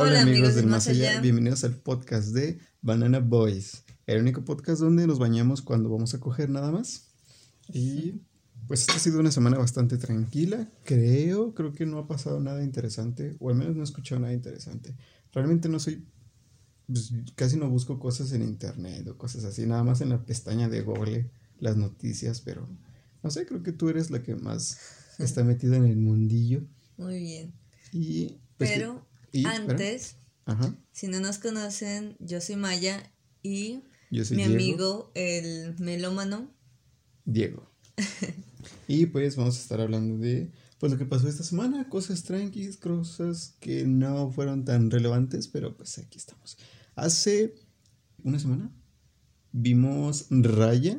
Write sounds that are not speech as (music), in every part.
Hola, amigos del más allá. bienvenidos al podcast de Banana Boys, el único podcast donde nos bañamos cuando vamos a coger nada más. Y pues esta ha sido una semana bastante tranquila, creo, creo que no ha pasado nada interesante, o al menos no he escuchado nada interesante. Realmente no soy, pues, casi no busco cosas en internet o cosas así, nada más en la pestaña de Google las noticias, pero no sé, creo que tú eres la que más (laughs) está metida en el mundillo. Muy bien. Y, pues, pero antes, si no nos conocen, yo soy Maya y mi amigo, el melómano. Diego. (laughs) y pues vamos a estar hablando de pues lo que pasó esta semana, cosas tranquilas, cosas que no fueron tan relevantes, pero pues aquí estamos. Hace una semana vimos Raya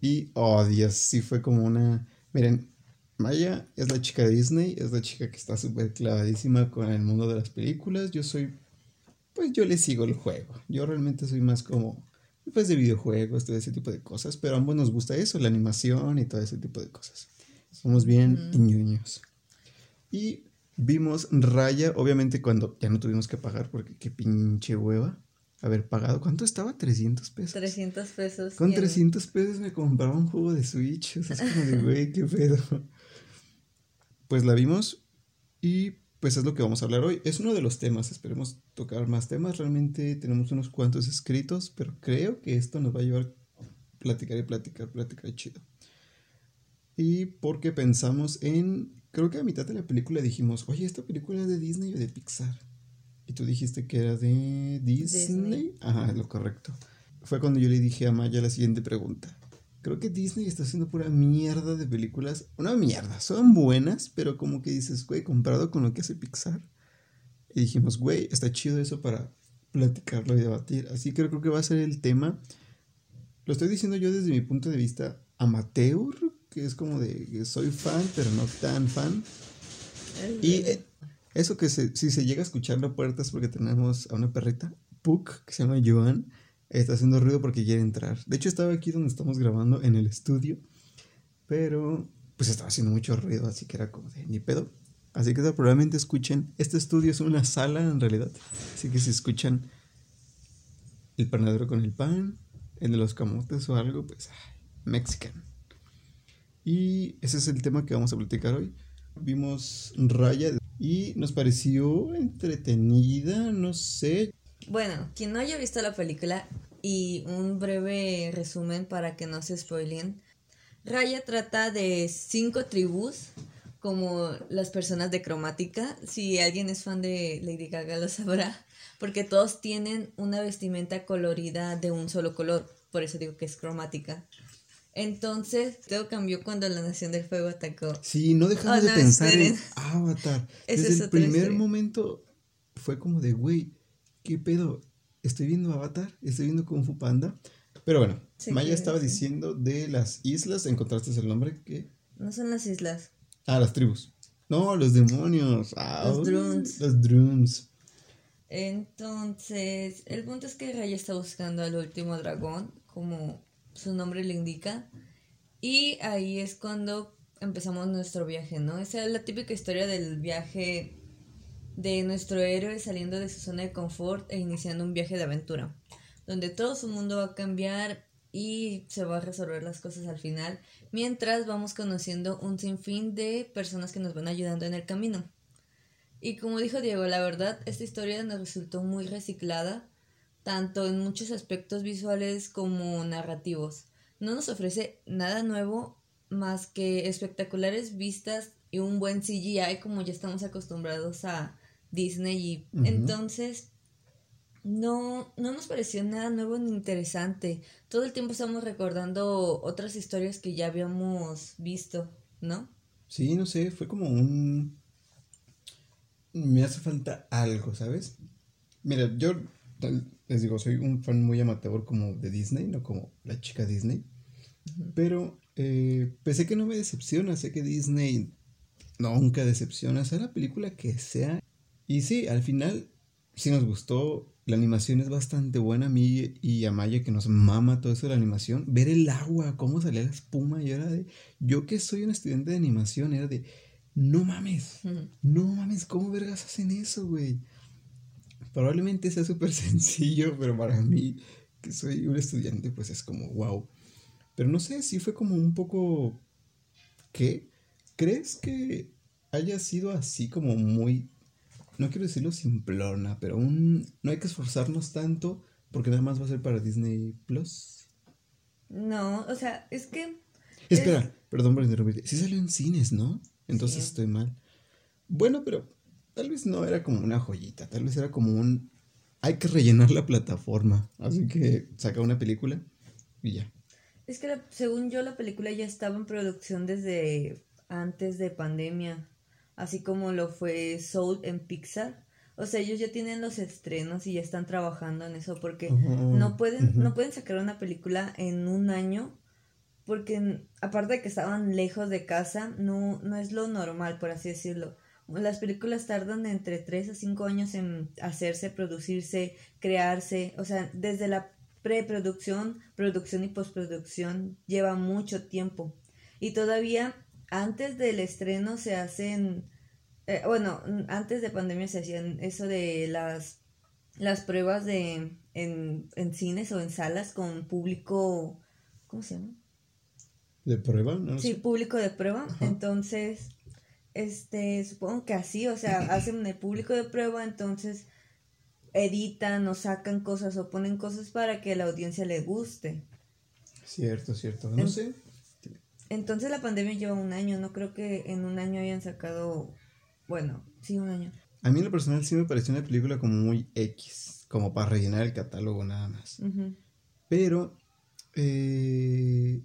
y, oh Dios, sí fue como una... Miren, Maya es la chica de Disney, es la chica que está súper clavadísima con el mundo de las películas. Yo soy, pues yo le sigo el juego. Yo realmente soy más como, pues de videojuegos, todo ese tipo de cosas. Pero a ambos nos gusta eso, la animación y todo ese tipo de cosas. Somos bien ñoños. Y vimos Raya, obviamente cuando ya no tuvimos que pagar porque qué pinche hueva haber pagado. ¿Cuánto estaba? 300 pesos. 300 pesos. Con 300 pesos me compraba un juego de Switch. O sea, es como de, güey, qué pedo pues la vimos y pues es lo que vamos a hablar hoy. Es uno de los temas, esperemos tocar más temas. Realmente tenemos unos cuantos escritos, pero creo que esto nos va a llevar a platicar y platicar, platicar chido. Y porque pensamos en, creo que a mitad de la película dijimos, oye, ¿esta película es de Disney o de Pixar? Y tú dijiste que era de Disney. Disney. Ajá, es lo correcto. Fue cuando yo le dije a Maya la siguiente pregunta. Creo que Disney está haciendo pura mierda de películas. Una mierda, son buenas, pero como que dices, güey, comparado con lo que hace Pixar. Y dijimos, güey, está chido eso para platicarlo y debatir. Así que creo que va a ser el tema. Lo estoy diciendo yo desde mi punto de vista amateur, que es como de soy fan, pero no tan fan. Y eh, eso que si se llega a escuchar la puerta es porque tenemos a una perrita, Puck, que se llama Joan Está haciendo ruido porque quiere entrar. De hecho, estaba aquí donde estamos grabando, en el estudio. Pero, pues estaba haciendo mucho ruido, así que era como de ni pedo. Así que probablemente escuchen. Este estudio es una sala en realidad. Así que si escuchan el panadero con el pan, el de los camotes o algo, pues, mexican. Y ese es el tema que vamos a platicar hoy. Vimos Raya y nos pareció entretenida, no sé. Bueno, quien no haya visto la película y un breve resumen para que no se spoilen. Raya trata de cinco tribus como las personas de cromática. Si alguien es fan de Lady Gaga lo sabrá, porque todos tienen una vestimenta colorida de un solo color, por eso digo que es cromática. Entonces, todo cambió cuando la Nación del Fuego atacó. Sí, no dejamos oh, de pensar en Avatar. Desde el primer momento fue como de, güey, ¿qué pedo? Estoy viendo Avatar, estoy viendo Kung Fu Panda. Pero bueno, Maya estaba diciendo de las islas, ¿encontraste el nombre? ¿Qué? No son las islas. Ah, las tribus. No, los demonios. Ah, los drones. Los drones. Entonces, el punto es que Raya está buscando al último dragón, como su nombre le indica. Y ahí es cuando empezamos nuestro viaje, ¿no? Esa es la típica historia del viaje de nuestro héroe saliendo de su zona de confort e iniciando un viaje de aventura, donde todo su mundo va a cambiar y se va a resolver las cosas al final, mientras vamos conociendo un sinfín de personas que nos van ayudando en el camino. Y como dijo Diego, la verdad, esta historia nos resultó muy reciclada, tanto en muchos aspectos visuales como narrativos. No nos ofrece nada nuevo más que espectaculares vistas y un buen CGI como ya estamos acostumbrados a Disney y entonces no, no nos pareció nada nuevo ni interesante. Todo el tiempo estamos recordando otras historias que ya habíamos visto, ¿no? Sí, no sé, fue como un... Me hace falta algo, ¿sabes? Mira, yo les digo, soy un fan muy amateur como de Disney, no como la chica Disney. Pero eh, pensé que no me decepciona, sé que Disney nunca decepciona, sea la película que sea y sí, al final sí nos gustó. La animación es bastante buena a mí y a Maya que nos mama todo eso de la animación. Ver el agua, cómo salía la espuma. Yo era de. Yo que soy un estudiante de animación, era de. No mames. No mames, ¿cómo vergas hacen eso, güey? probablemente sea súper (laughs) sencillo, pero para mí, que soy un estudiante, pues es como wow. Pero no sé, si fue como un poco... ¿Qué? ¿Crees que haya sido así como muy... No quiero decirlo simplona, pero un... No hay que esforzarnos tanto porque nada más va a ser para Disney Plus. No, o sea, es que... Espera, perdón por interrumpirte. Sí salió en cines, ¿no? Entonces estoy mal. Bueno, pero tal vez no era como una joyita, tal vez era como un... Hay que rellenar la plataforma, así que saca una película y ya. Es que según yo la película ya estaba en producción desde antes de pandemia, así como lo fue Soul en Pixar. O sea, ellos ya tienen los estrenos y ya están trabajando en eso porque no pueden no pueden sacar una película en un año porque aparte de que estaban lejos de casa, no no es lo normal, por así decirlo. Las películas tardan entre 3 a 5 años en hacerse, producirse, crearse, o sea, desde la preproducción, producción y postproducción lleva mucho tiempo. Y todavía antes del estreno se hacen eh, bueno, antes de pandemia se hacían eso de las, las pruebas de en, en cines o en salas con público, ¿cómo se llama? ¿De prueba? sí, público de prueba. Entonces, este, supongo que así, o sea, (clears throat) hacen el público de prueba, entonces editan o sacan cosas o ponen cosas para que la audiencia le guste. Cierto, cierto. No sé. Entonces la pandemia lleva un año, no creo que en un año hayan sacado bueno, sí, un año. A mí en lo personal sí me pareció una película como muy X, como para rellenar el catálogo nada más. Pero eh,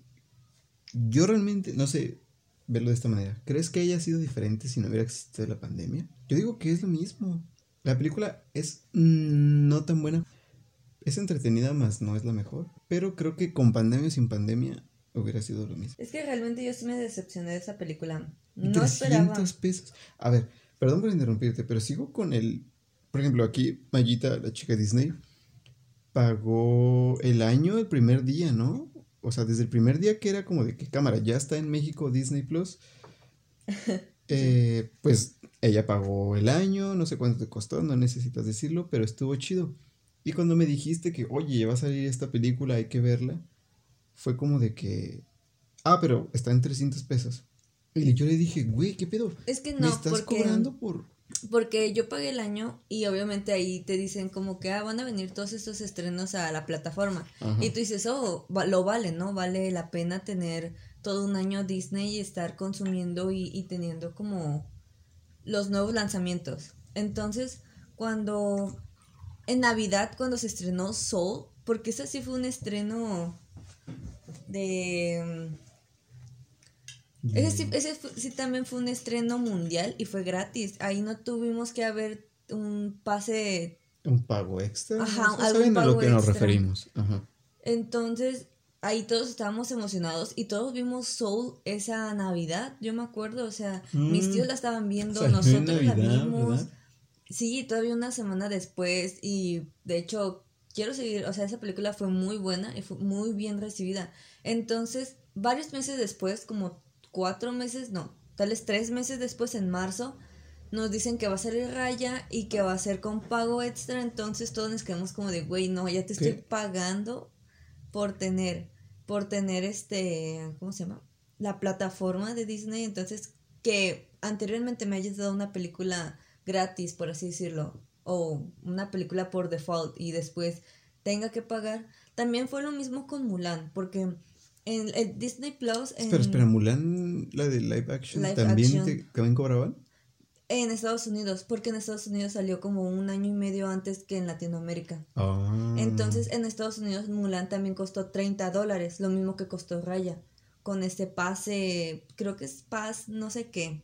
yo realmente, no sé, verlo de esta manera. ¿Crees que haya sido diferente si no hubiera existido la pandemia? Yo digo que es lo mismo. La película es mm, no tan buena. Es entretenida, más no es la mejor. Pero creo que con pandemia o sin pandemia hubiera sido lo mismo. Es que realmente yo sí me decepcioné de esa película. No 300 pesos. A ver, perdón por interrumpirte, pero sigo con el. Por ejemplo, aquí Mayita, la chica Disney, pagó el año el primer día, ¿no? O sea, desde el primer día que era como de que cámara ya está en México Disney Plus. (laughs) Eh, pues ella pagó el año, no sé cuánto te costó, no necesitas decirlo, pero estuvo chido. Y cuando me dijiste que, oye, ya va a salir esta película, hay que verla, fue como de que, ah, pero está en 300 pesos. Y yo le dije, güey, ¿qué pedo? Es que no, estás porque, cobrando por...? Porque yo pagué el año y obviamente ahí te dicen como que, ah, van a venir todos estos estrenos a la plataforma. Y tú dices, oh, lo vale, ¿no? Vale la pena tener todo un año Disney y estar consumiendo y, y teniendo como los nuevos lanzamientos. Entonces, cuando... En Navidad, cuando se estrenó Soul, porque ese sí fue un estreno de ese, sí, ese sí también fue un estreno mundial y fue gratis. Ahí no tuvimos que haber un pase. Un pago extra. Ajá, algo a lo que nos referimos. Ajá. Entonces, ahí todos estábamos emocionados y todos vimos Soul esa Navidad, yo me acuerdo, o sea, mis tíos la estaban viendo, nosotros la vimos. Sí, todavía una semana después y de hecho quiero seguir, o sea, esa película fue muy buena y fue muy bien recibida. Entonces, varios meses después, como cuatro meses, no, tal vez tres meses después, en marzo, nos dicen que va a salir Raya y que va a ser con pago extra, entonces todos nos quedamos como de, güey, no, ya te estoy pagando por tener, por tener este, ¿cómo se llama? La plataforma de Disney, entonces que anteriormente me hayas dado una película gratis, por así decirlo, o una película por default y después tenga que pagar. También fue lo mismo con Mulan, porque en el Disney Plus. Espera, espera, Mulan, la de live action, ¿también, Te, ¿también cobraban? En Estados Unidos, porque en Estados Unidos salió como un año y medio antes que en Latinoamérica. Ah. Entonces en Estados Unidos Mulan también costó 30 dólares, lo mismo que costó Raya, con este pase, creo que es paz, no sé qué,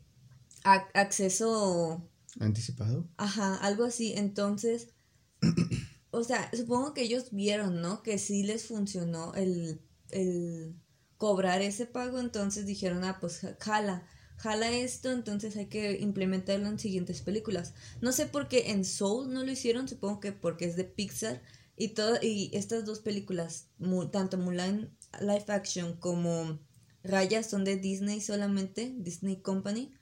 acceso... ¿Anticipado? Ajá, algo así. Entonces, (clears throat) o sea, supongo que ellos vieron, ¿no? Que sí les funcionó el el cobrar ese pago, entonces dijeron, ah, pues jala, jala esto, entonces hay que implementarlo en siguientes películas. No sé por qué en Soul no lo hicieron, supongo que porque es de Pixar y, todo, y estas dos películas, tanto Mulan Live Action como Raya son de Disney solamente, Disney Company.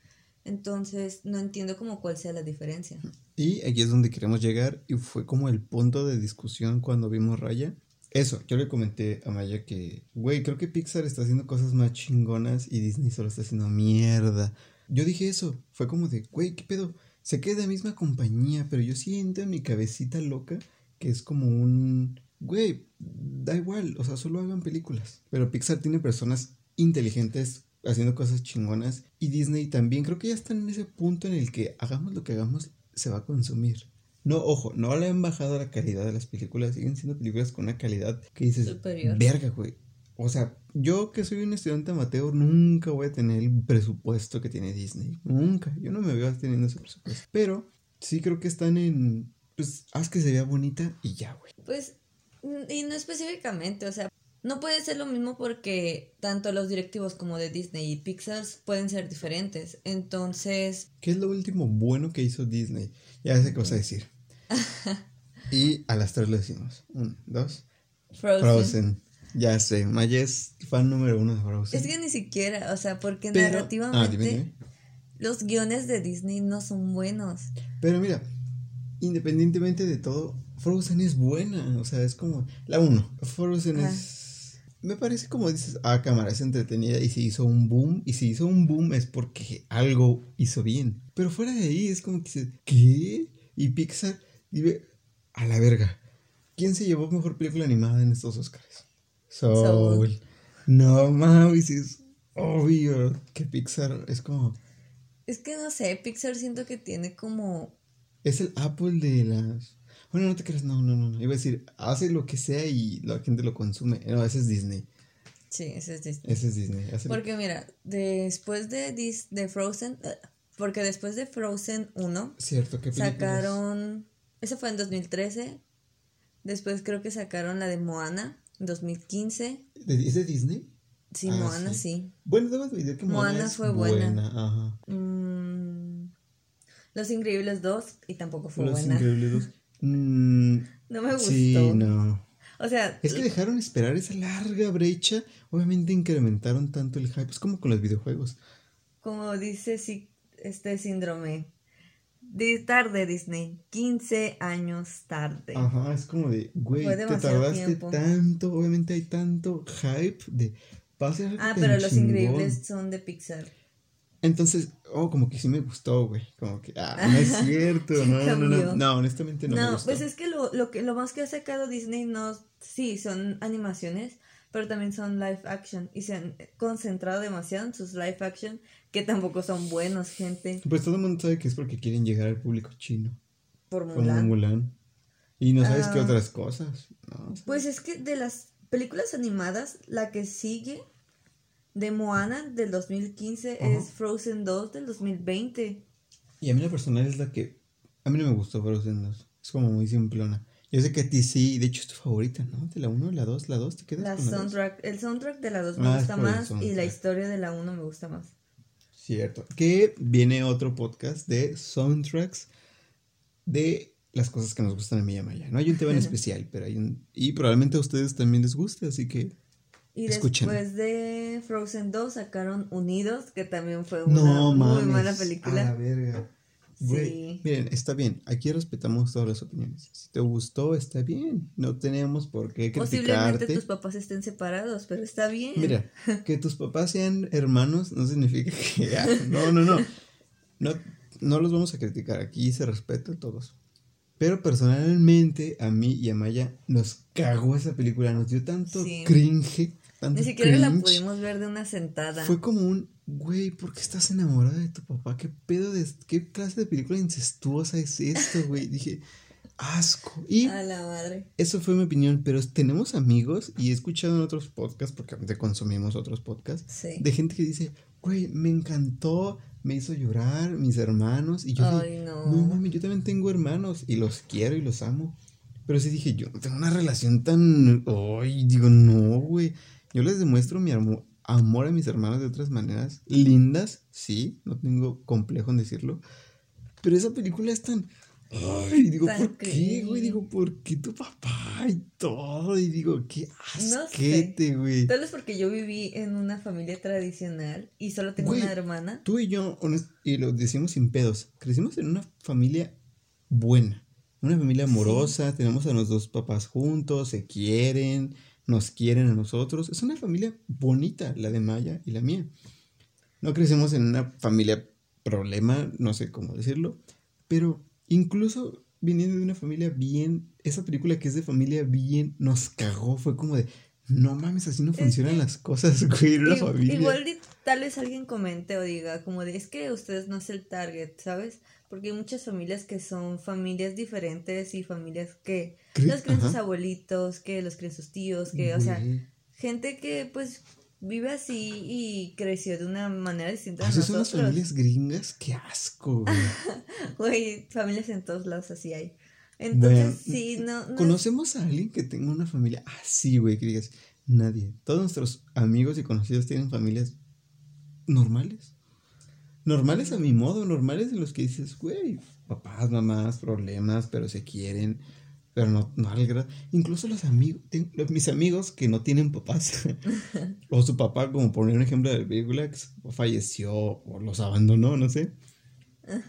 Entonces, no entiendo como cuál sea la diferencia. Y aquí es donde queremos llegar y fue como el punto de discusión cuando vimos Raya. Eso, yo le comenté a Maya que, güey, creo que Pixar está haciendo cosas más chingonas y Disney solo está haciendo mierda. Yo dije eso, fue como de, güey, ¿qué pedo? Se queda la misma compañía, pero yo siento en mi cabecita loca que es como un, güey, da igual, o sea, solo hagan películas. Pero Pixar tiene personas inteligentes haciendo cosas chingonas y Disney también creo que ya está en ese punto en el que hagamos lo que hagamos, se va a consumir. No, ojo, no le han bajado la calidad de las películas, siguen siendo películas con una calidad que dices, Superior. verga, güey. O sea, yo que soy un estudiante amateur nunca voy a tener el presupuesto que tiene Disney. Nunca. Yo no me veo teniendo ese presupuesto. Pero sí creo que están en, pues, haz que se vea bonita y ya, güey. Pues, y no específicamente, o sea, no puede ser lo mismo porque tanto los directivos como de Disney y Pixar pueden ser diferentes. Entonces, ¿Qué es lo último bueno que hizo Disney? Ya sé qué vas a decir. (laughs) y a las tres lo decimos. Uno, dos. Frozen. Frozen. Ya sé, Maya es fan número uno de Frozen. Es que ni siquiera, o sea, porque Pero- narrativamente Ah, dime, dime. los guiones de Disney no son buenos. Pero mira, independientemente de todo, Frozen es buena. O sea, es como. La uno. Frozen Ah. es. Me parece como dices, ah, cámara, es entretenida y se hizo un boom. Y si hizo un boom es porque algo hizo bien. Pero fuera de ahí es como que dices, ¿qué? Y Pixar vive a la verga. ¿Quién se llevó mejor película animada en estos Oscars? Soul. Soul. No mames, es obvio que Pixar es como. Es que no sé, Pixar siento que tiene como... Es el Apple de las. Bueno, no te creas, no, no, no. no. Iba a decir, hace lo que sea y la gente lo consume. No, ese es Disney. Sí, ese es Disney. Ese es Disney. Hace lo- Porque mira, después de, Dis- de Frozen, eh, porque después de Frozen 1, Cierto, que sacaron, eso fue en 2013, después creo que sacaron la de Moana, en 2015, ¿Es de Disney? sí, Ah, Moana sí. sí. Bueno, debo admitir que Moana, Moana es fue buena. Ajá. Mm, Los Increíbles 2 y tampoco fue Los buena. Increíbles dos. (laughs) Mm, No me gustó. sí, no. O sea, Es que dejaron esperar esa larga brecha. Obviamente incrementaron tanto el hype. Es como con los videojuegos. como dice este síndrome, de tarde Disney, 15 años tarde. Ajá, es como de, güey, te tardaste tiempo. tanto. Obviamente hay tanto hype de. Va a Ah, pero Los. Increíbles son de Pixar. Entonces, oh, como que sí me gustó, güey. Como que, ah, no es cierto, (laughs) no, no, no, cambió. no, honestamente no, me No, gustó. pues es que lo, lo que lo más que ha sacado Disney no, sí, son animaciones, pero también son live action y se han concentrado demasiado en sus live action que tampoco son buenos, gente, Pues todo el mundo sabe que es porque quieren llegar al público chino, por como Mulan. Mulan. Y no sabes qué Ah. otras cosas. No, Pues es que de las películas animadas, la que sigue de Moana del 2015 Ajá. es Frozen 2 del 2020. Y a mí la personal es la que... A mí no me gustó Frozen 2. Es como muy simplona. Yo sé que a ti sí, de hecho es tu favorita, ¿no? De la 1, la 2, la 2, ¿te quedas La con la soundtrack, el soundtrack de la 2 me Ah, gusta más y la historia de la 1 me gusta más. Cierto. Que viene otro podcast de soundtracks de las cosas que nos gustan a mí y a Maya. No hay un tema en (laughs) especial, pero hay un... Y probablemente a ustedes también les guste, así que... Y Escuchen. después de Frozen 2 sacaron Unidos, que también fue una No, muy mala A la película. verga. Güey, Sí. miren, está bien. Aquí respetamos todas las opiniones. Si te gustó, está bien. No tenemos por qué Posiblemente criticarte. tus papás estén separados, pero está bien. Mira, (laughs) que tus papás sean hermanos no significa que... ah, no, no, no. No, no los vamos a criticar. Aquí se respeta a todos. Pero personalmente, a mí y a Maya nos cagó esa película. Nos dio tanto Sí. cringe. Tanto Ni siquiera la pudimos ver de una sentada. Fue como un, güey, ¿por qué estás enamorada de tu papá? ¿Qué pedo de, qué clase de película incestuosa es esto, güey? Dije, asco. Y A la madre. eso fue mi opinión, pero tenemos amigos y he escuchado en otros podcasts, porque consumimos otros podcasts, Sí. de gente que dice, güey, me encantó, me hizo llorar, mis hermanos, y yo Ay, dije, no. no mami, yo también tengo hermanos y los quiero y los amo. Pero sí dije, yo no tengo una relación tan, ay, digo, no, güey. Yo les demuestro mi armo- amor a mis hermanos de otras maneras lindas, sí, no tengo complejo en decirlo. Pero esa película es tan, ay, digo, Tan ¿por qué, güey? Digo, ¿por qué tu papá? trae todo y digo, qué No asquete, güey. Tal vez porque yo viví en una familia tradicional y solo tengo Güey, una hermana. Tú y yo, y lo decimos sin pedos, crecimos en una familia buena, una familia amorosa, tenemos a los dos papás juntos, se quieren, nos quieren a nosotros. Es una familia bonita, la de Maya y la mía. No crecemos en una familia problema, no sé cómo decirlo, pero incluso viniendo de una familia bien, esa película que es de familia bien nos cagó, fue como de, no mames, así no funcionan las cosas, güey, familia. Igual tal vez alguien comente o diga como de es que ustedes no es el target, ¿sabes? Porque hay muchas familias que son familias diferentes y familias que Cre- los creen sus ajá. abuelitos, que los creen sus tíos, que, o sea, gente que pues vive así y creció de una manera distinta a Así son las familias gringas, qué asco, (laughs) güey. Familias en todos lados así hay. Entonces, Bueno, sí, no, no ¿Conocemos a alguien que tenga una familia así, güey? Que digas, nadie. Todos nuestros amigos y conocidos tienen familias normales. Normales a mi modo, normales en los que dices, güey, papás, mamás, problemas, pero se quieren, pero no, no al grado. Incluso los amigos, mis amigos que no tienen papás, (laughs) o su papá, como poner un ejemplo de la película, que falleció o los abandonó, no sé.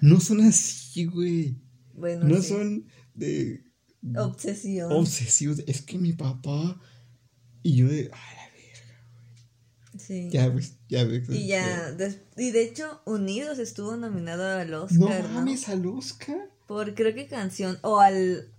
No son así, güey. bueno, No sí. son de obsesión. obsesivos. Es que mi papá. Y yo de. Ay, la verga. sí. Ya ves, ya ves. Y ya, des- y de hecho, Unidos estuvo nominado al No Oscar, ¿no? mames, al Oscar. Por creo que canción, o al...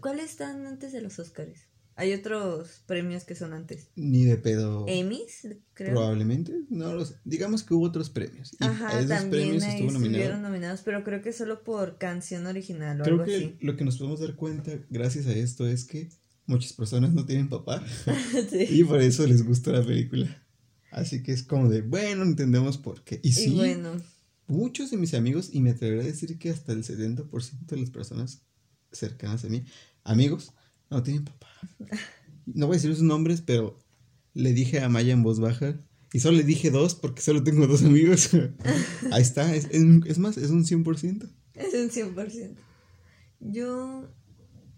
¿Cuáles están antes de los Oscars? Hay otros premios que son antes. Ni de pedo. Emmys, creo. Probablemente. No los. Digamos que hubo otros premios. Y Ajá, a esos también premios estuvo nominado. estuvieron nominados, pero creo que solo por canción original o Creo algo que así. lo que nos podemos dar cuenta, gracias a esto, es que muchas personas no tienen papá. (laughs) Sí. y por eso les gustó la película. Así que es como de, bueno, entendemos por qué. Y sí, Y bueno, muchos de mis amigos, y me atrevería a decir que hasta el 70% de las personas cercanas a mí, amigos, no tienen papá. No voy a decir sus nombres, pero le dije a Maya en voz baja, y solo le dije dos porque solo tengo dos amigos. (laughs) Ahí está, es, es, es más, es un 100%. es un 100%. Yo,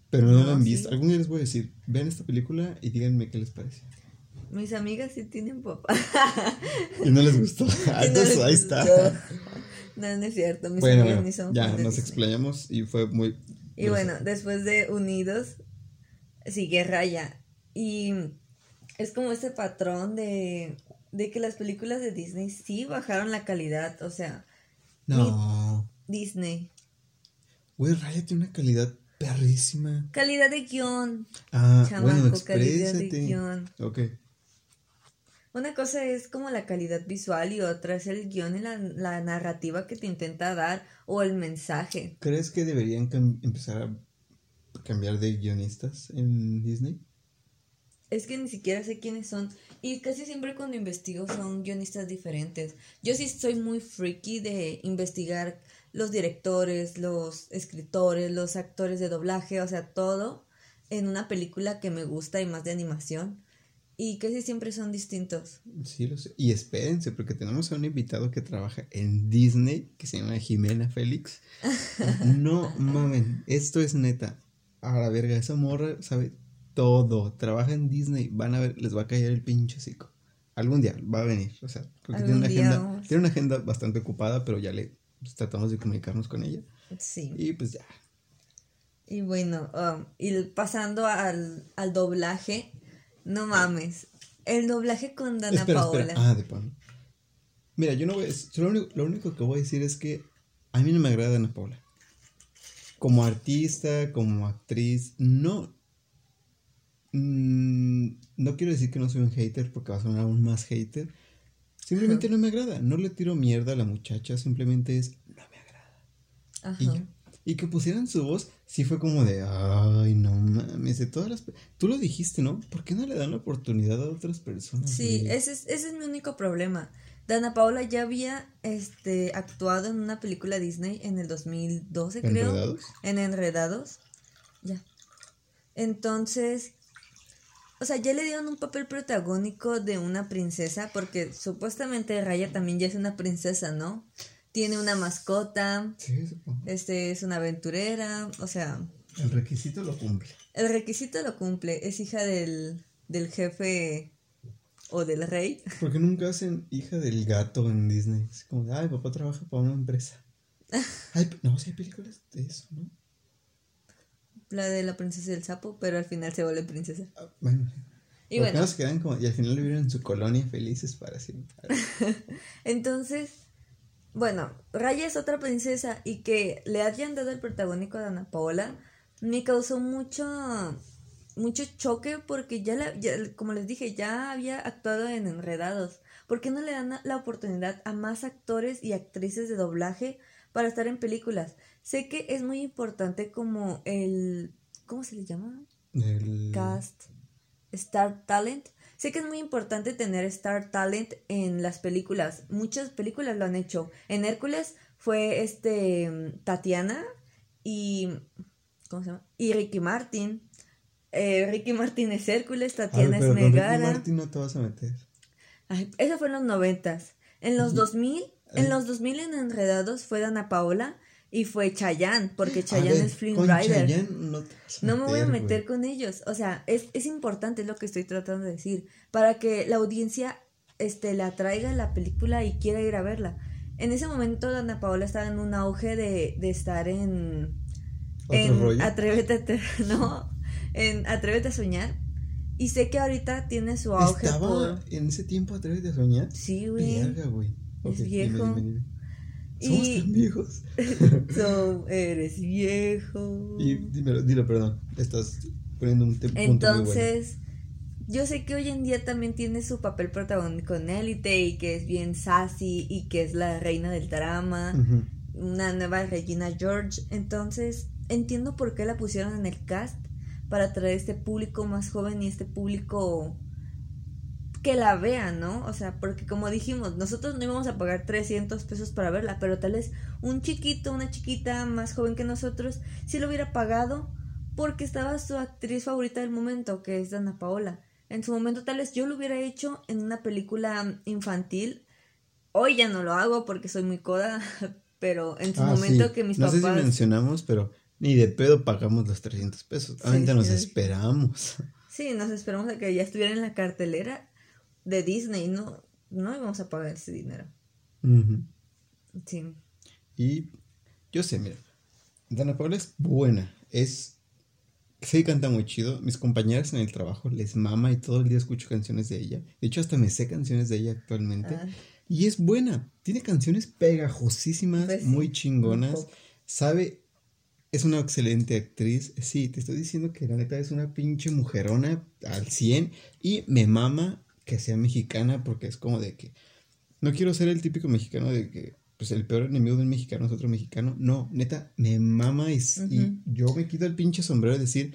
Pero no, No, la han sí. visto. Algún día les voy a decir, vean esta película y díganme qué les parece. mis amigas sí tienen papá. Y no les gustó. (laughs) Ah, no Entonces les ahí gustó. está. No, no es cierto. Mis Bueno, amigas ni son ya nos explayamos y fue muy... Y bueno, después de Unidos, sigue Raya. Y es como este patrón de, de que las películas de Disney sí bajaron la calidad. O sea, No. Disney. Güey, Raya tiene una calidad perrísima. Calidad de guion. Ah, Chamaco, bueno, calidad de guion. Ok. Una cosa es como la calidad visual y otra es el guion y la, la narrativa que te intenta dar o el mensaje. ¿Crees que deberían empezar a cambiar de guionistas en Disney? Es que ni siquiera sé quiénes son. Y casi siempre cuando investigo son guionistas diferentes. Yo sí soy muy freaky de investigar los directores, los escritores, los actores de doblaje, o sea, todo en una película que me gusta y más de animación. Y casi siempre son distintos. Sí, lo sé. Y espérense, porque tenemos a un invitado que trabaja en Disney, que se llama Jimena Félix. (laughs) No mamen, esto es neta. A la verga, esa morra sabe todo. Trabaja en Disney. Van a ver, les va a caer el pinche hocico. Algún día va a venir. O sea, porque tiene una, agenda, vamos. tiene una agenda bastante ocupada, pero ya le pues, tratamos de comunicarnos con ella. Sí. Y pues ya. Y bueno, um, y pasando al, al doblaje, no mames. El doblaje con Dana espera, Paola. espera. Ah, de pan. Mira, yo no voy a. Lo único, lo único que voy a decir es que a mí no me agrada Ana Paula. Como artista, como actriz, no. mm, no quiero decir que no soy un hater porque va a sonar aún más hater. Simplemente no me agrada. No le tiro mierda a la muchacha, simplemente es. No me agrada. Y, Ajá. ya. Y que pusieran su voz, sí fue como de, ay, no mames, de todas las... Tú lo dijiste, ¿no? ¿Por qué no le dan la oportunidad a otras personas? Sí, ese es, ese es mi único problema. Dana Paola ya había este, actuado en una película Disney en el 2012, creo. ¿Enredados? En Enredados. Ya. Entonces, o sea, ya le dieron un papel protagónico de una princesa, porque supuestamente Raya también ya es una princesa, ¿no? Tiene una mascota, Sí, supongo. este es una aventurera, o sea, El requisito lo cumple. El requisito lo cumple. Es hija del, del jefe o del rey. (laughs) ¿Por qué nunca hacen hija del gato en Disney? Es como de, ay, papá trabaja para una empresa. (laughs) Ay, no, si hay películas de eso, ¿no? La de la princesa y el sapo, pero al final se vuelve princesa. Ah, bueno. Y Porque bueno. quedan como, y al final vivieron en su colonia felices para siempre. (laughs) Entonces, bueno, Raya es otra princesa y que le hayan dado el protagónico a Dana Paola me causó mucho mucho choque porque ya, la, ya, como les dije, ya había actuado en Enredados. ¿Por qué no le dan la oportunidad a más actores y actrices de doblaje para estar en películas? Sé que es muy importante como el ¿cómo se le llama? El... Cast Star Talent. Sé que es muy importante tener Star Talent en las películas. Muchas películas lo han hecho. En Hércules fue este Tatiana y ¿cómo se llama? Y Ricky Martin. Eh, Ricky Martin es Hércules, Tatiana es con Ricky Megara. Martin no te vas a meter. Ay, eso fue en los noventas. En los 2000, en los 2000 en Enredados fue Dana Paola y fue Chayanne, porque A Chayanne ver, es Flynn Rider. Chayanne no te vas a No me voy a meter con ellos. O sea, es, es importante es lo que estoy tratando de decir. Para que la audiencia este, la traiga la película y quiera ir a verla. En ese momento, Dana Paola estaba en un auge de, de estar en. ¿Otro en rollo? Atrévete a, te- (laughs) no, en Atrévete a soñar. Y sé que ahorita tiene su auge Estaba por. en ese tiempo Atrévete a soñar. Sí, güey. Dime, viejo. dime, dime. Somos Y- tan viejos. (laughs) So, eres viejo. Y dímelo, dilo, perdón. Estás poniendo un punto muy bueno. Entonces, yo sé que hoy en día también tiene su papel protagónico en Élite y que es bien sassy y que es la reina del drama, una nueva Regina George. Entonces, entiendo por qué la pusieron en el cast para atraer este público más joven y este público que la vea, ¿no? O sea, porque como dijimos, nosotros no íbamos a pagar 300 pesos para verla, pero tal vez un chiquito, una chiquita más joven que nosotros, sí lo hubiera pagado porque estaba su actriz favorita del momento, que es Dana Paola. En su momento tal vez yo lo hubiera hecho en una película infantil. Hoy ya no lo hago porque soy muy coda, (laughs) pero en su Ah, momento sí. que mis no sé papás... si mencionamos, pero ni de pedo pagamos los 300 pesos. Sí, Ahorita nos sí. esperamos. Sí, nos esperamos a que ya estuviera en la cartelera de Disney, no, no íbamos a pagar ese dinero. Sí. Y yo sé, mira, Dana Paola es buena, es... Sí, canta muy chido. Mis compañeras en el trabajo les mama y todo el día escucho canciones de ella. De hecho, hasta me sé canciones de ella actualmente. Ah, Y es buena. Tiene canciones pegajosísimas, Pues muy chingonas. Sabe, es una excelente actriz. Sí, te estoy diciendo que la neta es una pinche mujerona al 100. Y me mama que sea mexicana porque es como de que... No quiero ser el típico mexicano de que pues el peor enemigo de un mexicano es otro mexicano. No, neta, me mama y, yo me quito el pinche sombrero de decir,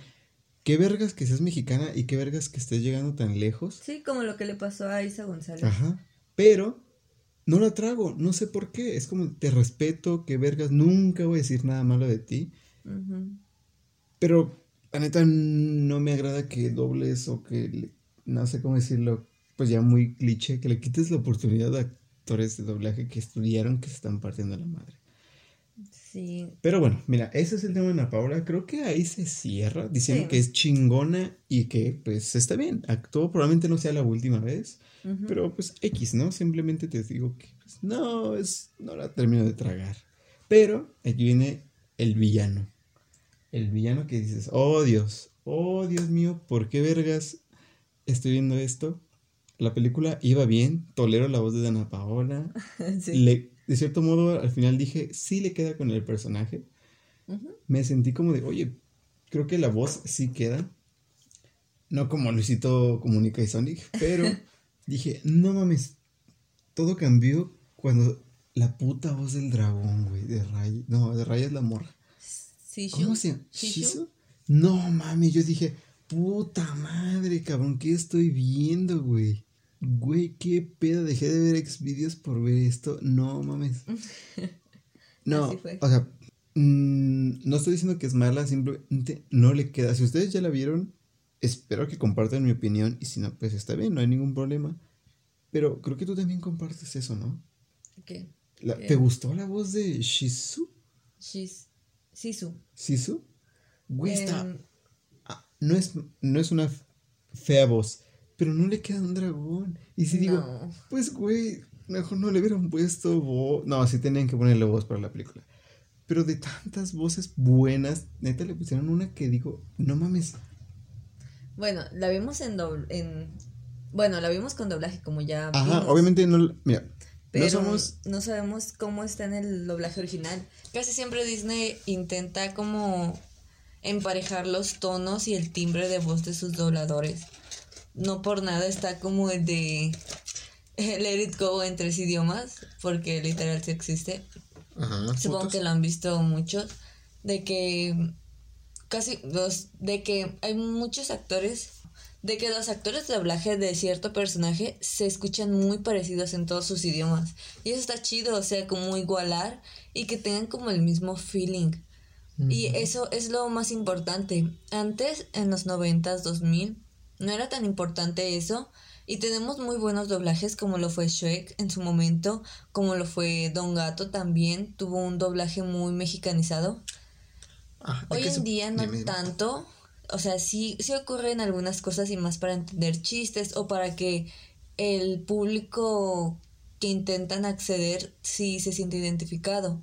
qué vergas que seas mexicana y qué vergas que estés llegando tan lejos. Sí, como lo que le pasó a Isa González. Ajá. Pero no la trago, no sé por qué. Es como, te respeto, qué vergas, nunca voy a decir nada malo de ti. Pero la neta no me agrada que dobles o que, no sé cómo decirlo, pues ya muy cliché, que le quites la oportunidad a actores de doblaje que estudiaron que se están partiendo la madre. Sí. Pero bueno, mira, ese es el tema de Ana Paula. Creo que ahí se cierra diciendo Sí. que es chingona y que pues está bien. Actuó, probablemente no sea la última vez, pero pues X, ¿no? Simplemente te digo que pues, no, es, no la termino de tragar. Pero aquí viene el villano. El villano que dices, oh Dios, oh Dios mío, ¿por qué vergas estoy viendo esto? La película iba bien, tolero la voz de Dana Paola. (laughs) Sí. Le- de cierto modo, al final dije, sí le queda con el personaje. Me sentí como de, oye, creo que la voz sí queda. No como Luisito Comunica y Sonic, pero (laughs) dije, no mames, todo cambió cuando la puta voz del dragón, güey, de Raya. No, de Raya es la morra. ¿Cómo se llama? No mames, yo dije, puta madre, cabrón, ¿qué estoy viendo, güey? Güey, qué pedo, dejé de ver Xvideos por ver esto. No mames. (laughs) No, o sea, mm, no estoy diciendo que es mala, simplemente no le queda. Si ustedes ya la vieron, espero que compartan mi opinión y si no, pues está bien, no hay ningún problema. Pero creo que tú también compartes eso, ¿no? ¿Qué? La- ¿Qué? ¿Te gustó la voz de Shizu? Shis. Sisu. ¿Shizu? Güey, está. Em, ah, no, es, no es una fea voz, pero no le queda un dragón. Y si digo, pues, güey, mejor no le hubieran puesto voz. No, sí tenían que ponerle voz para la película. Pero de tantas voces buenas, neta le pusieron una que digo, no mames. Bueno, la vimos en, dobl- en bueno, la vimos con doblaje como ya Ajá, vimos, obviamente no. Mira, pero no somos. no sabemos cómo está en el doblaje original. Casi siempre Disney intenta como emparejar los tonos y el timbre de voz de sus dobladores. No por nada está como el de Let It Go en tres idiomas, porque literal sí existe. Ajá, supongo que lo han visto muchos, de que casi los, de que hay muchos actores, de que los actores de doblaje de cierto personaje se escuchan muy parecidos en todos sus idiomas. Y eso está chido, o sea, como igualar y que tengan como el mismo feeling. Y eso es lo más importante. Antes, en los 90s, 2000, no era tan importante eso. Y tenemos muy buenos doblajes como lo fue Shrek en su momento, como lo fue Don Gato también, tuvo un doblaje muy mexicanizado. Ah, ¿de Hoy en día no dime, dime. tanto, o sea, sí, sí ocurren algunas cosas y más para entender chistes o para que el público que intentan acceder sí se siente identificado.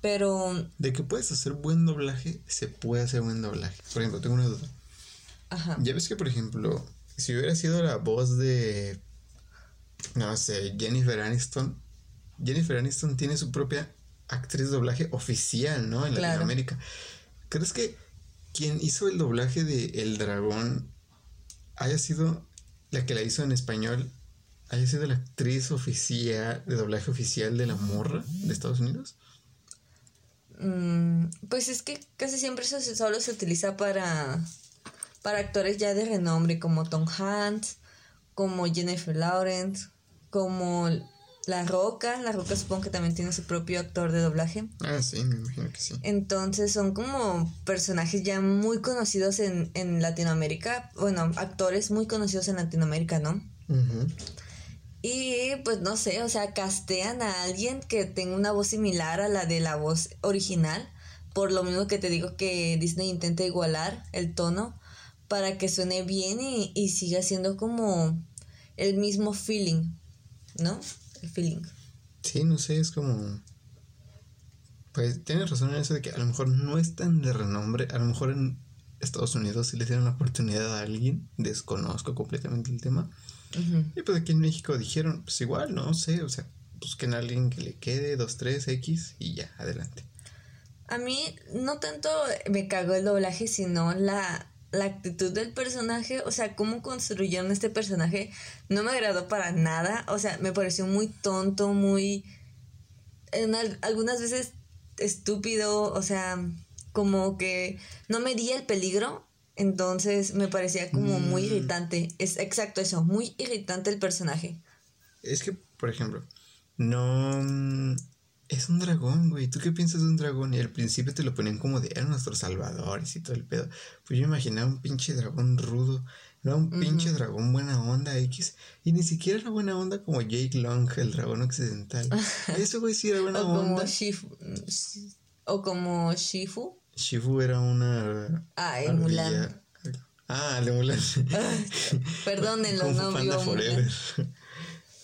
Pero, De que puedes hacer buen doblaje, se puede hacer buen doblaje. Por ejemplo, tengo una duda. Ajá. Ya ves que, por ejemplo, si hubiera sido la voz de, no sé, Jennifer Aniston, Jennifer Aniston tiene su propia actriz de doblaje oficial, ¿no? En Claro. Latinoamérica. ¿Crees que quien hizo el doblaje de El Dragón haya sido la que la hizo en español, haya sido la actriz oficial, de doblaje oficial de la morra de Estados Unidos? Mm, pues es que casi siempre eso solo se utiliza para, para actores ya de renombre como Tom Hanks, como Jennifer Lawrence, como La Roca. La Roca supongo que también tiene su propio actor de doblaje. Ah, sí, me imagino que sí. Entonces son como personajes ya muy conocidos en, en Latinoamérica. Bueno, actores muy conocidos en Latinoamérica, ¿no? Ujú. Y pues no sé, o sea, castean a alguien que tenga una voz similar a la de la voz original. Por lo mismo que te digo que Disney intenta igualar el tono para que suene bien y, y siga siendo como el mismo feeling, ¿no? El feeling. Sí, no sé, es como. Pues tienes razón en eso de que a lo mejor no es tan de renombre. A lo mejor en Estados Unidos sí le dieron la oportunidad a alguien. Desconozco completamente el tema. Y pues aquí en México dijeron, pues igual, no sé, o sea, busquen a alguien que le quede 2, 3, X y ya, adelante. A mí no tanto me cagó el doblaje, sino la, la actitud del personaje, o sea, cómo construyeron este personaje, no me agradó para nada, o sea, me pareció muy tonto, muy, en al- algunas veces estúpido, o sea, como que no medía el peligro, entonces me parecía como muy Mm. irritante, es exacto eso, muy irritante el personaje. Es que, por ejemplo, no. Mm, Es un dragón, güey. ¿Tú qué piensas de un dragón? Y al principio te lo ponían como de eran nuestros salvadores y todo el pedo. Pues yo imaginaba un pinche dragón rudo. No un pinche dragón buena onda X. Y ni siquiera era buena onda como Jake Long, el dragón occidental. (laughs) Eso, güey, sí era buena O como onda. Shifu, o como Shifu, Shifu era una. ah, el Mulan. Ah, el de Mulan. (laughs) Perdónenlo, Kung Fu no Panda vio Forever. Mulan.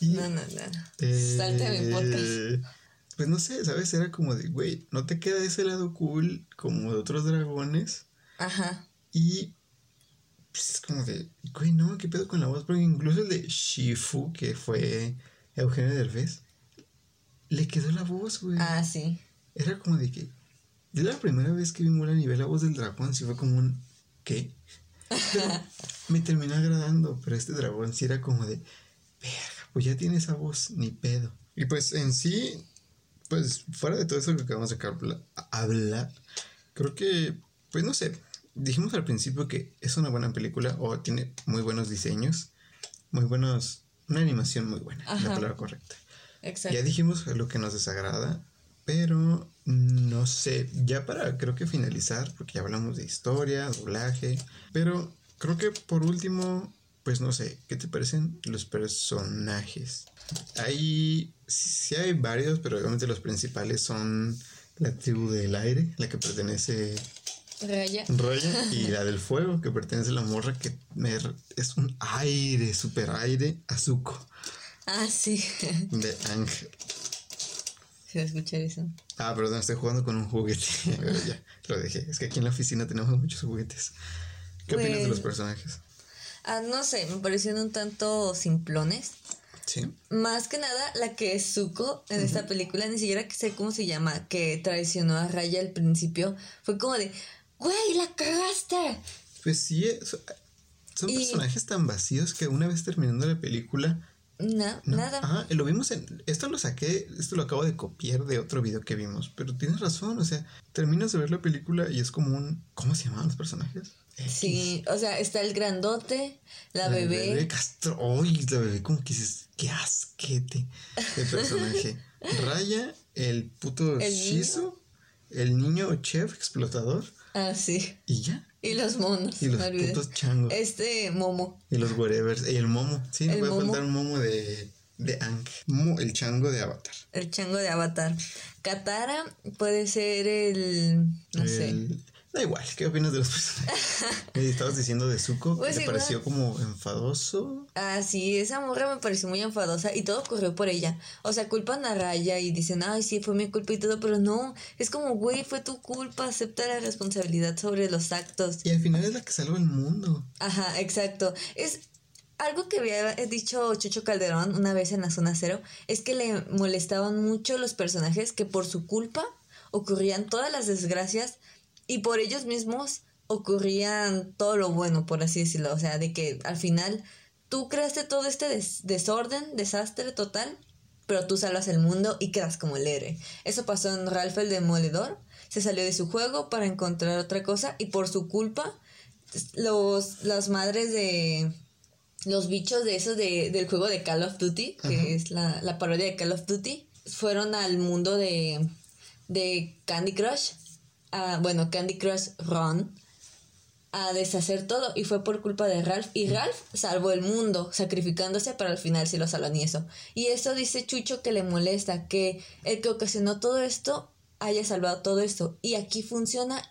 Y, No, no, no. eh, Salte de mi podcast. Pues no sé, ¿sabes? Era como de, güey, no te queda ese lado cool como de otros dragones. Ajá. Y pues es como de, güey, no, ¿qué pedo con la voz? Porque incluso el de Shifu, que fue Eugenio Derbez, le quedó la voz, güey. Ah, sí. Era como de que, yo la primera vez que vi Mulan y vi la voz del dragón, sí fue como un, ¿qué? Pero me terminó agradando, pero este dragón sí era como de, verga, pues ya tiene esa voz, ni pedo. Y pues en sí, pues fuera de todo eso que acabamos de habla- hablar, creo que, pues no sé, dijimos al principio que es una buena película o tiene muy buenos diseños, muy buenos, una animación muy buena, la palabra correcta. Exacto. Ya dijimos lo que nos desagrada, pero no sé, ya para creo que finalizar, porque ya hablamos de historia, doblaje, pero creo que por último, pues no sé, ¿qué te parecen los personajes? Hay, sí hay varios, pero obviamente los principales son la tribu del aire, la que pertenece Raya. Raya y (laughs) la del fuego que pertenece a la morra que me, es un aire, super aire, Azuko. Ah, sí. De Ángel. Se va a escuchar eso. Ah, perdón, estoy jugando con un juguete. (laughs) Pero ya, lo dejé. Es que aquí en la oficina tenemos muchos juguetes. ¿Qué opinas de los personajes? Ah, no sé, me parecieron un tanto simplones. Sí. Más que nada, la que es Zuko en esta película, ni siquiera sé cómo se llama, que traicionó a Raya al principio, fue como de, güey, la cagaste. Pues sí, son personajes tan vacíos que una vez terminando la película... No, nada. Ah, lo vimos en... Esto lo saqué, esto lo acabo de copiar de otro video que vimos, pero tienes razón, o sea, terminas de ver la película y es como un... ¿Cómo se llaman los personajes? Sí, o sea, está el grandote, la, bebé. La bebé Castro, uy, la bebé como que dices, qué asquete de personaje. (laughs) Raya, el puto ¿El Shizu, el niño chef explotador. Ah, sí. Y ya. Y los monos. Y los putos changos. Este momo. Y los whatevers. Y el momo. Sí, me voy a faltar un momo de, de Ank. el chango de Avatar. El chango de Avatar. Katara puede ser el. No sé. Da igual, ¿qué opinas de los personajes? (laughs) estabas diciendo de Zuko, pues ¿te pareció como enfadoso? Ah, sí, esa morra me pareció muy enfadosa y todo ocurrió por ella. O sea, culpan a Raya y dicen, ay, sí, fue mi culpa y todo, pero no, es como, güey, fue tu culpa, acepta la responsabilidad sobre los actos. Y al final es la que salva el mundo. Ajá, exacto. Es, algo que había dicho Chucho Calderón una vez en la zona cero es que le molestaban mucho los personajes que por su culpa ocurrían todas las desgracias y por ellos mismos ocurrían todo lo bueno, por así decirlo. O sea, de que al final tú creaste todo este desorden, desastre total, pero tú salvas el mundo y quedas como el héroe. Eso pasó en Ralph el Demoledor. Se salió de su juego para encontrar otra cosa y por su culpa los, las madres de los bichos de esos de, del juego de Call of Duty, que es la, la, parodia de Call of Duty, fueron al mundo de, de Candy Crush bueno, Candy Crush Run, a deshacer todo y fue por culpa de Ralph y Ralph salvó el mundo sacrificándose para al final si lo salvan y eso. Y eso dice Chucho que le molesta que el que ocasionó todo esto haya salvado todo esto. Y aquí funciona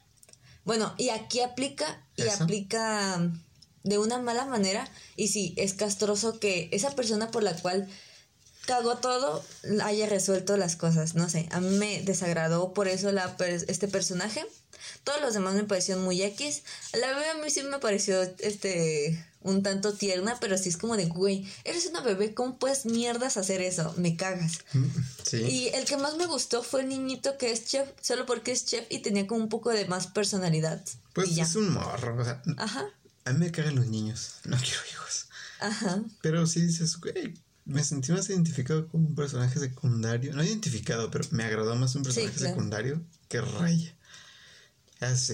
bueno y aquí aplica y aplica de una mala manera y sí es castroso que esa persona por la cual cagó todo, haya resuelto las cosas. No sé, a mí me desagradó por eso la, este personaje. Todos los demás me parecieron muy X. La bebé a mí sí me pareció este un tanto tierna, pero sí es como de, güey, eres una bebé, ¿cómo puedes mierdas hacer eso? Me cagas. (laughs) Sí. Y el que más me gustó fue el niñito que es chef, solo porque es chef y tenía como un poco de más personalidad. Pues es un morro, o sea, Ajá. a mí me cagan los niños, no quiero hijos. Ajá. Pero sí dices, güey, me sentí más identificado con un personaje secundario. No identificado, pero me agradó más un personaje secundario que Raya.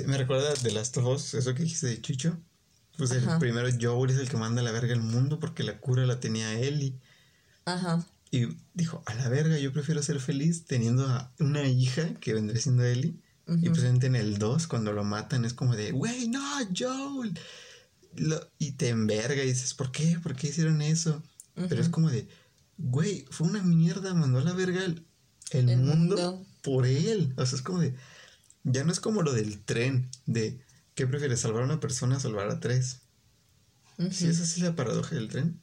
me recuerda de Last of Us, eso que dijiste de Chucho. Pues el primero Joel es el que manda a la verga al mundo porque la cura la tenía Ellie. Ajá. Y dijo, a la verga, yo prefiero ser feliz teniendo a una hija que vendría siendo Ellie. Y presente en el 2, cuando lo matan, es como de, wey, no, Joel. y te enverga y dices, ¿por qué? ¿Por qué hicieron eso? Pero es como de, güey, fue una mierda, mandó a la verga el, mundo, por él. O sea, es como de, ya no es como lo del tren, de, ¿qué prefieres, salvar a una persona o salvar a tres? Si es así la paradoja del tren.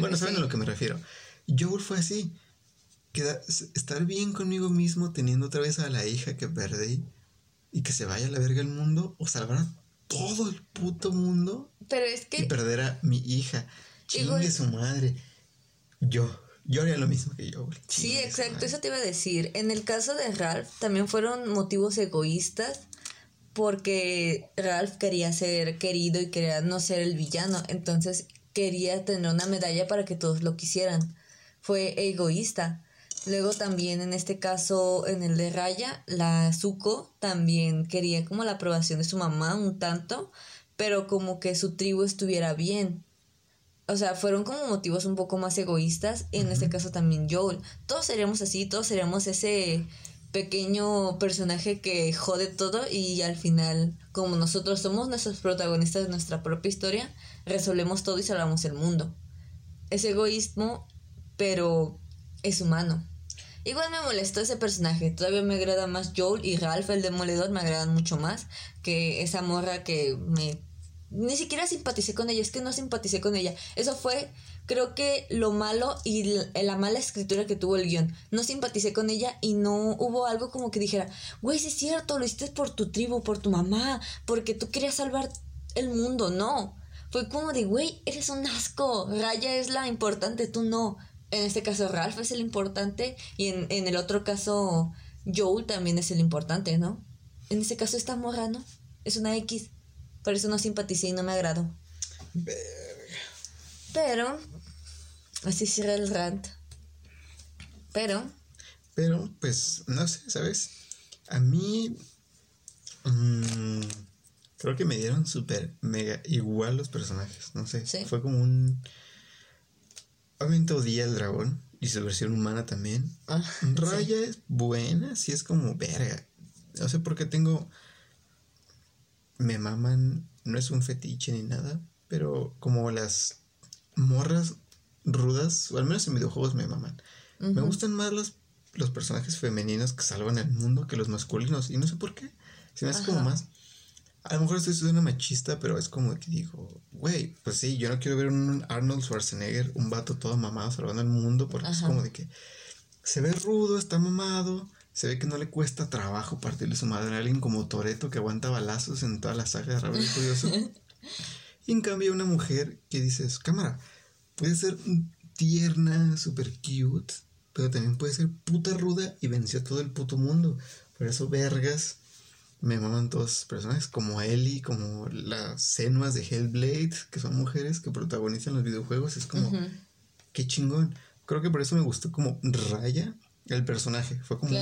bueno, saben a lo que me refiero. Joel fue así. Queda, estar bien conmigo mismo teniendo otra vez a la hija que perdí y que se vaya a la verga el mundo o salvar a todo el puto mundo Pero es que... y perder a mi hija. Chingue su madre. Yo. Yo haría lo mismo que yo. Sí, exacto, eso te iba a decir. En el caso de Ralph también fueron motivos egoístas porque Ralph quería ser querido y quería no ser el villano, entonces quería tener una medalla para que todos lo quisieran. Fue egoísta. Luego también en este caso, en el de Raya, la Zuko también quería como la aprobación de su mamá un tanto, pero como que su tribu estuviera bien o sea, fueron como motivos un poco más egoístas. En este caso también Joel. Todos seríamos así, todos seríamos ese pequeño personaje que jode todo y al final, como nosotros somos nuestros protagonistas de nuestra propia historia, resolvemos todo y salvamos el mundo. Es egoísmo, pero es humano. Igual me molestó ese personaje. Todavía me agrada más Joel y Ralph, el demoledor, me agradan mucho más que esa morra que me... Ni siquiera simpaticé con ella, es que no simpaticé con ella. Eso fue, creo que lo malo y la, mala escritura que tuvo el guion. No simpaticé con ella y no hubo algo como que dijera, güey, sí es cierto, lo hiciste por tu tribu, por tu mamá, porque tú querías salvar el mundo. No, fue como de, güey, eres un asco. Raya es la importante, tú no. En este caso, Ralph es el importante. Y en, el otro caso, Joel también es el importante, ¿no? En este caso, está morra, ¿no? Es una X. Por eso no simpaticé y no me agradó. Pero, así cierra el rant. Pero. Pero, pues, no sé, ¿sabes? A mí. Mmm, Creo que me dieron súper mega igual los personajes. No sé. Fue como un. Obviamente odié al dragón y su versión humana también. Ah, Raya es buena, sí es como verga. No sé por qué tengo. Me maman. No es un fetiche ni nada. Pero como las morras rudas, o al menos en videojuegos me maman. Me gustan más los, los personajes femeninos que salvan el mundo que los masculinos. Y no sé por qué. Se me hace como más a lo mejor estoy siendo machista, pero es como que digo, güey, pues sí, yo no quiero ver un Arnold Schwarzenegger, un vato todo mamado salvando el mundo, porque es como de que se ve rudo, está mamado, se ve que no le cuesta trabajo partirle su madre a alguien como Toreto que aguanta balazos en toda la saga de Rápido Curioso. (laughs) y en cambio una mujer que dices, cámara, puede ser tierna, super cute, pero también puede ser puta ruda y venció a todo el puto mundo. Por eso, vergas, me maman todos personajes, como Ellie, como las Senuas de Hellblade, que son mujeres que protagonizan los videojuegos. Es como, qué chingón. Creo que por eso me gustó como Raya, el personaje. Fue como,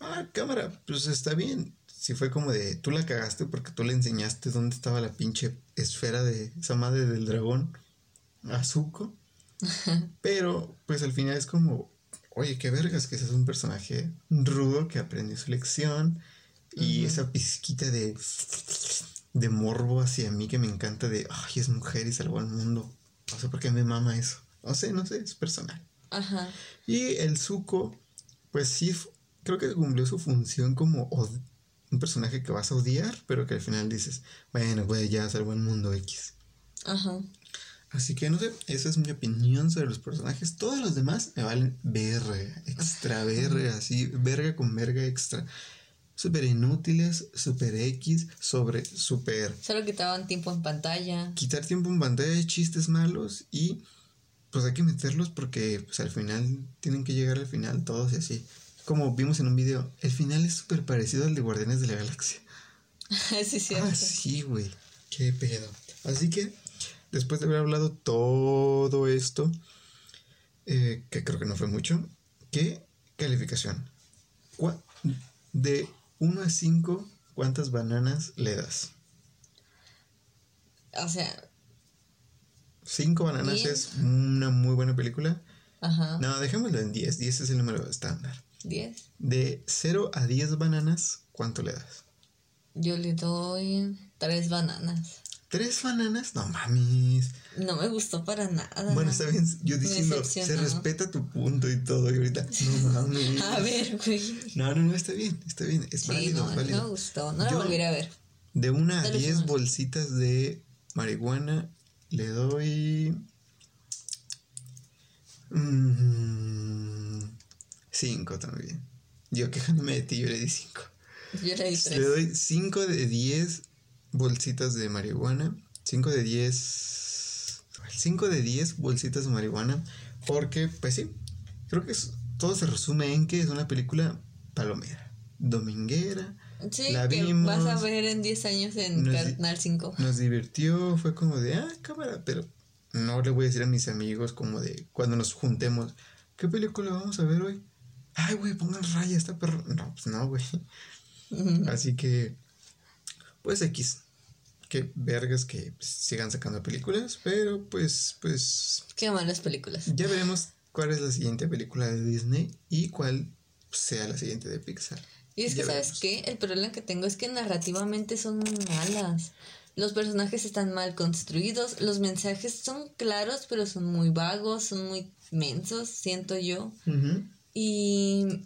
ah, cámara, pues está bien. Si fue como de, tú la cagaste porque tú le enseñaste dónde estaba la pinche esfera de esa madre del dragón, Azuko. (laughs) Pero, pues al final es como, oye, qué vergas que ese es un personaje rudo que aprendió su lección y esa pizquita de, de morbo hacia mí que me encanta de, ay, es mujer y salvó al mundo. No sé por qué me mama eso. No sé, no sé, es personal. Ajá. Y el Zuko, pues sí, creo que cumplió su función como un personaje que vas a odiar, pero que al final dices, bueno, pues ya salvó el mundo X. Ajá. Así que no sé, esa es mi opinión sobre los personajes. Todos los demás me valen verga, extra verga, así, verga con verga extra súper inútiles, súper X, sobre súper... Solo quitaban tiempo en pantalla. Quitar tiempo en pantalla, chistes malos y pues hay que meterlos porque pues al final tienen que llegar al final todos y así. Como vimos en un video, el final es súper parecido al de Guardianes de la Galaxia. (laughs) sí, sí. Ah, sí, güey. Qué pedo. Así que, después de haber hablado todo esto, eh, que creo que no fue mucho, ¿qué calificación? De 1 a 5, ¿cuántas bananas le das? O sea. 5 bananas es una muy buena película. Ajá. No, dejémoslo en 10. 10 es el número estándar. 10. De 0 a 10 bananas, ¿cuánto le das? Yo le doy 3 bananas. ¿Tres bananas? No mames. No me gustó para nada. Bueno, está bien. Yo diciendo, se respeta tu punto y todo. Y ahorita, no (laughs) mames. a ver, güey. No, no, no, está bien. Está bien. Es válido, no, válido. No me gustó. No la volveré a ver. De una a diez bolsitas de marihuana, le doy. Mmm, cinco también. Yo quejándome de ti, yo le di cinco. Yo le di tres. Le doy cinco de diez bolsitas de marihuana. 5 de 10. 5 de 10 bolsitas de marihuana. Porque, pues sí, creo que todo se resume en que es una película palomera, dominguera. Sí, la que vas a ver en 10 años en Canal 5. Nos divirtió, fue como de, ah, cámara, pero no le voy a decir a mis amigos como de cuando nos juntemos, ¿qué película vamos a ver hoy? Ay, güey, pongan raya esta perro. No, pues no, güey. Así que pues X. Que vergas que pues, sigan sacando películas, pero pues, pues. Qué malas películas. Ya veremos cuál es la siguiente película de Disney y cuál sea la siguiente de Pixar. Y es que, ¿sabes qué? El problema que tengo es que narrativamente son muy malas. Los personajes están mal construidos, los mensajes son claros, pero son muy vagos, son muy mensos, siento yo. Y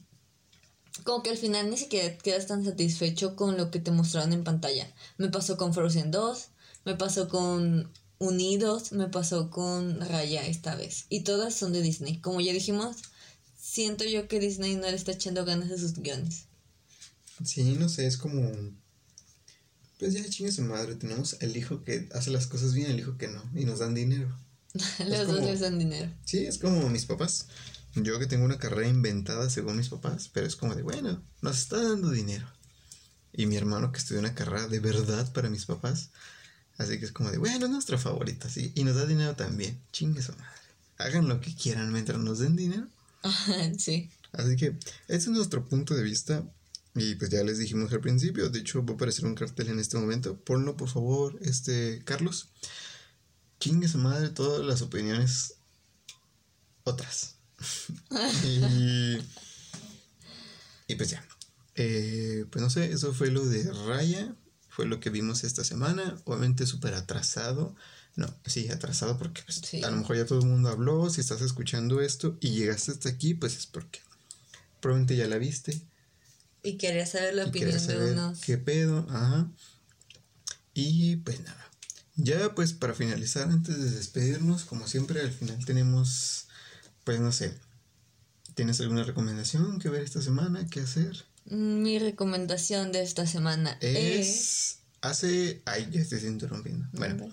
como que al final ni siquiera quedas tan satisfecho con lo que te mostraron en pantalla. Me pasó con Frozen 2, me pasó con Unidos, me pasó con Raya esta vez. Y todas son de Disney. Como ya dijimos, siento yo que Disney no le está echando ganas a sus guiones. Sí, no sé, es como... Pues ya chingue su madre, tenemos el hijo que hace las cosas bien, el hijo que no, y nos dan dinero. (laughs) Los dos les dan dinero. Sí, es como mis papás. Yo que tengo una carrera inventada según mis papás, pero es como de, bueno, nos está dando dinero. Y mi hermano que estudió una carrera de verdad para mis papás. Así que es como de, bueno, es nuestra favorita, sí. Y nos da dinero también. Chingue su madre. Hagan lo que quieran mientras nos den dinero. (laughs) sí. Así que ese es nuestro punto de vista. Y pues ya les dijimos al principio. De hecho, va a aparecer un cartel en este momento. Ponlo, por favor, este, Carlos. Chingue su madre todas las opiniones otras. (laughs) y, y pues ya. Eh, pues no sé, eso fue lo de Raya. Fue lo que vimos esta semana. Obviamente súper atrasado. No, sí, atrasado porque pues, a lo mejor ya todo el mundo habló. Si estás escuchando esto y llegaste hasta aquí, pues es porque probablemente ya la viste. Y quería saber la opinión de unos. ¿Qué pedo? Ajá. Y pues nada. Ya pues para finalizar, antes de despedirnos, como siempre al final tenemos, pues no sé, ¿tienes alguna recomendación que ver esta semana? ¿Qué hacer? Mi recomendación de esta semana es... Hace... Ay, ya estoy interrumpiendo. Bueno.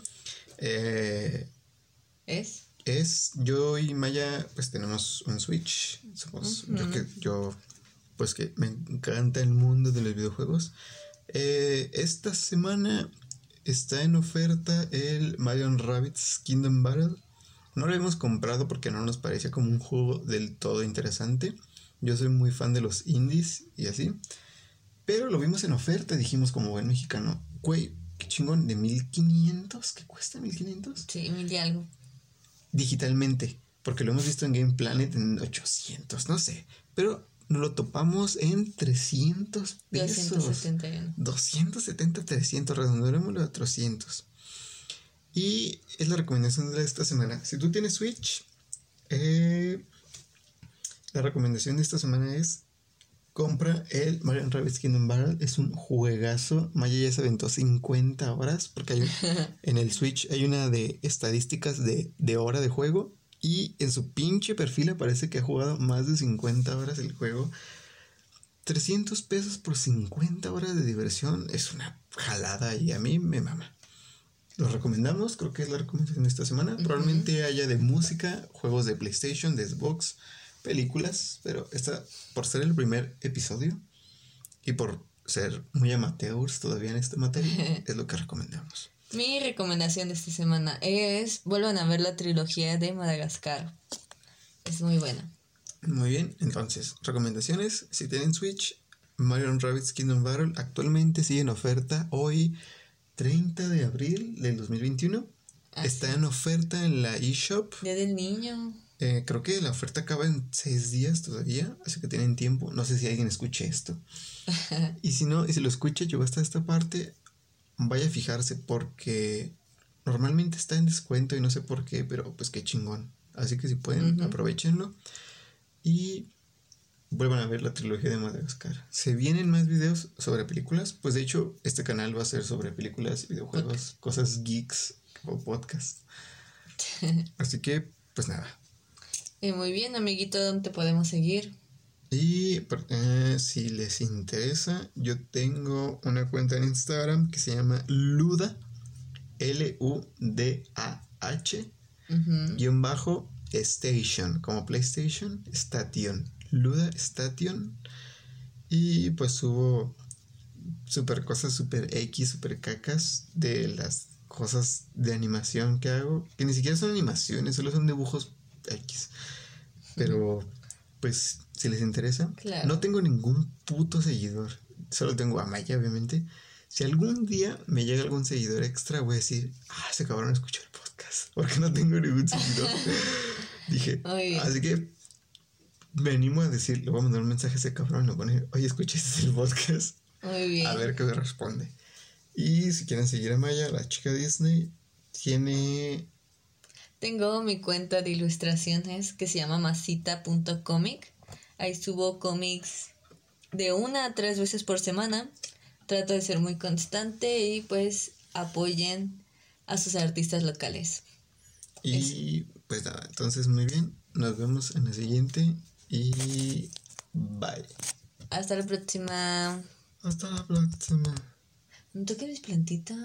Eh, ¿Es? Es, yo y Maya pues tenemos un Switch. Somos, yo que, yo, pues que me encanta el mundo de los videojuegos. Eh, esta semana está en oferta el Mario Rabbits Kingdom Battle. No lo hemos comprado porque no nos parecía como un juego del todo interesante. Yo soy muy fan de los indies y así. Pero lo vimos en oferta, dijimos como buen mexicano, güey, qué chingón, de 1500, ¿qué cuesta 1500? Sí, mil y algo. Digitalmente, porque lo hemos visto en Game Planet en 800, no sé. Pero lo topamos en 300 pesos. 270. 270, 300, redondeémoslo a 300. Y es la recomendación de esta semana. Si tú tienes Switch, eh, la recomendación de esta semana es compra el Mario Rabbids Kingdom Battle. Es un juegazo. Maya ya se aventó 50 horas porque hay (laughs) en el Switch hay una de estadísticas de, de hora de juego y en su pinche perfil aparece que ha jugado más de 50 horas el juego. 300 pesos por 50 horas de diversión es una jalada y a mí me mama. Lo recomendamos, creo que es la recomendación de esta semana. Probablemente haya de música, juegos de PlayStation, de Xbox, películas, pero esta, por ser el primer episodio y por ser muy amateurs todavía en esta materia, (laughs) es lo que recomendamos. Mi recomendación de esta semana es vuelvan a ver la trilogía de Madagascar. Es muy buena. Muy bien, entonces, recomendaciones. Si tienen Switch, Mario Rabbit's Kingdom Battle actualmente sigue en oferta. Hoy, 30 de abril del 2021. Ah, está en oferta en la eShop. Día del niño. Eh, creo que la oferta acaba en seis días todavía, así que tienen tiempo. No sé si alguien escuche esto. (laughs) y si no, y si lo escucha, yo hasta esta parte, vaya a fijarse porque normalmente está en descuento y no sé por qué, pero pues qué chingón. Así que si pueden, aprovechenlo y vuelvan a ver la trilogía de Madagascar. ¿Se vienen más videos sobre películas? Pues de hecho, este canal va a ser sobre películas, videojuegos, cosas geeks o podcast. (laughs) Así que, pues nada. Y muy bien, amiguito, ¿dónde podemos seguir? Y eh, si les interesa, yo tengo una cuenta en Instagram que se llama Luda, L-U-D-A-H, guion bajo Station, como PlayStation, Station, Luda Station. Y pues subo super cosas super X, super cacas de las cosas de animación que hago, que ni siquiera son animaciones, solo son dibujos X. Pero pues si les interesa. No tengo ningún puto seguidor. Solo tengo a Maya, obviamente. Si algún día me llega algún seguidor extra, voy a decir, ah, se acabaron de escuchar el podcast. (laughs) Porque no tengo ningún seguidor. (laughs) Dije, así que me animo a decir, le voy a mandar un mensaje a ese cabrón, le voy a poner, oye, escuchaste el podcast. Muy bien. A ver qué me responde. Y si quieren seguir a Maya, la chica Disney, tiene... Tengo mi cuenta de ilustraciones que se llama masita.comic Ahí subo cómics de una a tres veces por semana. Trato de ser muy constante y pues apoyen a sus artistas locales. Y pues nada, entonces muy bien. Nos vemos en la siguiente y bye. Hasta la próxima. Hasta la próxima. No toques mis plantitas.